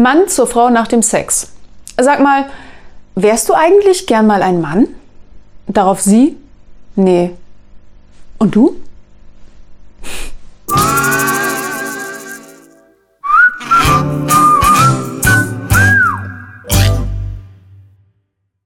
Mann zur Frau nach dem Sex. Sag mal, wärst du eigentlich gern mal ein Mann? Darauf sie? Nee. Und du?